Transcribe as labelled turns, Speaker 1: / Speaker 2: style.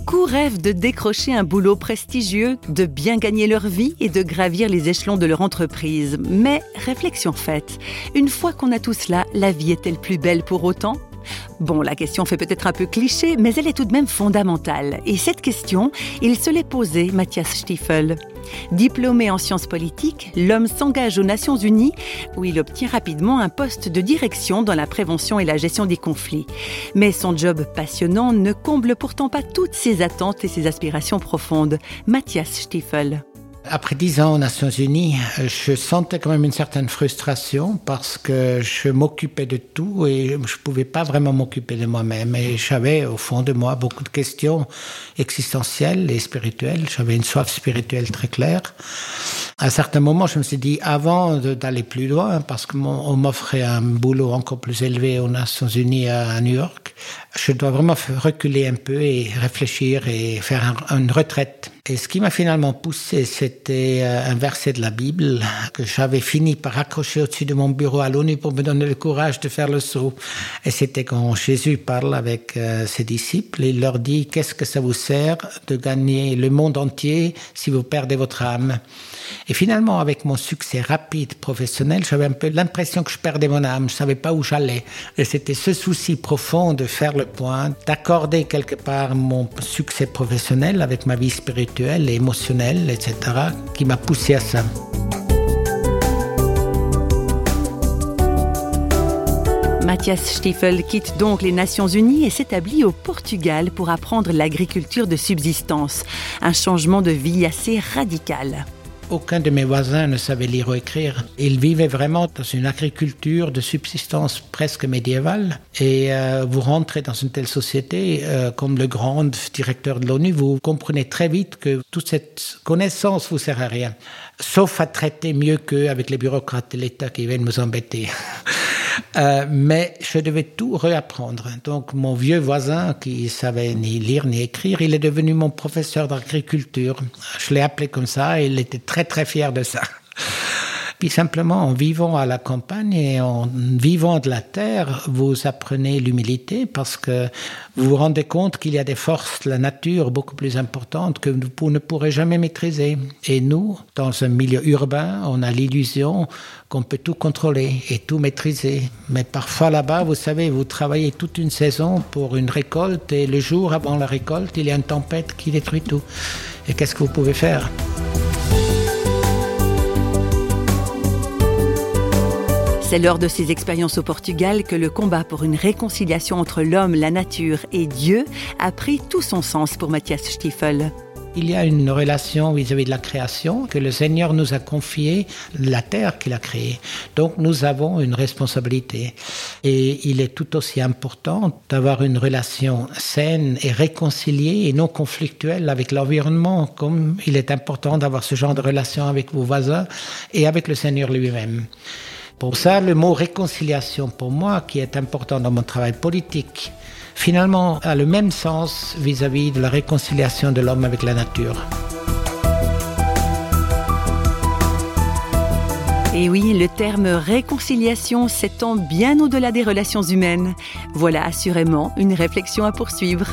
Speaker 1: Beaucoup rêvent de décrocher un boulot prestigieux, de bien gagner leur vie et de gravir les échelons de leur entreprise. Mais réflexion faite, une fois qu'on a tout cela, la vie est-elle plus belle pour autant? Bon, la question fait peut-être un peu cliché, mais elle est tout de même fondamentale. Et cette question, il se l'est posée, Matthias Stiefel. Diplômé en sciences politiques, l'homme s'engage aux Nations Unies où il obtient rapidement un poste de direction dans la prévention et la gestion des conflits. Mais son job passionnant ne comble pourtant pas toutes ses attentes et ses aspirations profondes. Matthias Stiefel.
Speaker 2: Après dix ans aux Nations Unies, je sentais quand même une certaine frustration parce que je m'occupais de tout et je ne pouvais pas vraiment m'occuper de moi-même. Et j'avais au fond de moi beaucoup de questions existentielles et spirituelles. J'avais une soif spirituelle très claire. À un certain moment, je me suis dit, avant d'aller plus loin, parce qu'on m'offrait un boulot encore plus élevé aux Nations Unies à New York, je dois vraiment reculer un peu et réfléchir et faire une retraite. Et ce qui m'a finalement poussé, c'était euh, un verset de la Bible que j'avais fini par accrocher au-dessus de mon bureau à l'ONU pour me donner le courage de faire le saut. Et c'était quand Jésus parle avec euh, ses disciples, il leur dit, qu'est-ce que ça vous sert de gagner le monde entier si vous perdez votre âme? Et finalement, avec mon succès rapide professionnel, j'avais un peu l'impression que je perdais mon âme, je savais pas où j'allais. Et c'était ce souci profond de faire le point, d'accorder quelque part mon succès professionnel avec ma vie spirituelle et émotionnelle, etc., qui m'a poussé à ça.
Speaker 1: Mathias Stiefel quitte donc les Nations Unies et s'établit au Portugal pour apprendre l'agriculture de subsistance, un changement de vie assez radical.
Speaker 2: Aucun de mes voisins ne savait lire ou écrire. Ils vivaient vraiment dans une agriculture de subsistance presque médiévale. Et euh, vous rentrez dans une telle société, euh, comme le grand directeur de l'ONU, vous comprenez très vite que toute cette connaissance vous sert à rien. Sauf à traiter mieux qu'avec les bureaucrates de l'État qui viennent nous embêter. Euh, mais je devais tout réapprendre. Donc mon vieux voisin qui savait ni lire ni écrire, il est devenu mon professeur d'agriculture. Je l'ai appelé comme ça et il était très très fier de ça. Puis simplement, en vivant à la campagne et en vivant de la terre, vous apprenez l'humilité parce que vous vous rendez compte qu'il y a des forces de la nature beaucoup plus importantes que vous ne pourrez jamais maîtriser. Et nous, dans un milieu urbain, on a l'illusion qu'on peut tout contrôler et tout maîtriser. Mais parfois là-bas, vous savez, vous travaillez toute une saison pour une récolte et le jour avant la récolte, il y a une tempête qui détruit tout. Et qu'est-ce que vous pouvez faire?
Speaker 1: C'est lors de ces expériences au Portugal que le combat pour une réconciliation entre l'homme, la nature et Dieu a pris tout son sens pour Matthias Stiefel.
Speaker 2: Il y a une relation vis-à-vis de la création que le Seigneur nous a confié, la terre qu'il a créée. Donc nous avons une responsabilité. Et il est tout aussi important d'avoir une relation saine et réconciliée et non conflictuelle avec l'environnement, comme il est important d'avoir ce genre de relation avec vos voisins et avec le Seigneur lui-même. Pour ça, le mot réconciliation, pour moi, qui est important dans mon travail politique, finalement a le même sens vis-à-vis de la réconciliation de l'homme avec la nature.
Speaker 1: Et oui, le terme réconciliation s'étend bien au-delà des relations humaines. Voilà assurément une réflexion à poursuivre.